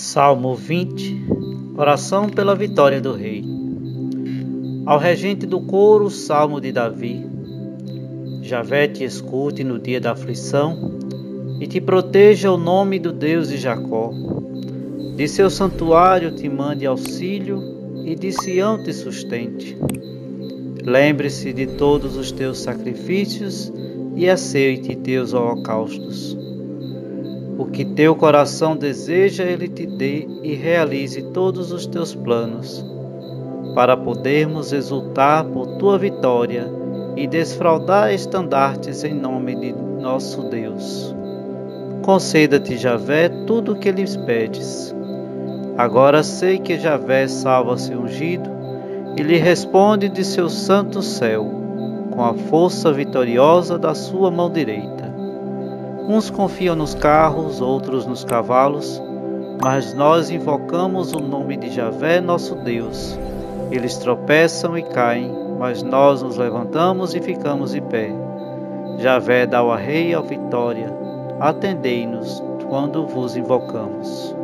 Salmo 20 Oração pela vitória do Rei. Ao regente do coro, Salmo de Davi. Javé te escute no dia da aflição e te proteja o nome do Deus de Jacó. De seu santuário te mande auxílio e de Sião te sustente. Lembre-se de todos os teus sacrifícios e aceite teus holocaustos. O que teu coração deseja, Ele te dê e realize todos os teus planos, para podermos exultar por tua vitória e desfraudar estandartes em nome de nosso Deus. Conceda-te, Javé, tudo o que lhes pedes. Agora sei que Javé salva seu ungido e lhe responde de seu santo céu, com a força vitoriosa da sua mão direita. Uns confiam nos carros, outros nos cavalos, mas nós invocamos o nome de Javé, nosso Deus. Eles tropeçam e caem, mas nós nos levantamos e ficamos de pé. Javé dá ao rei a vitória. Atendei-nos quando vos invocamos.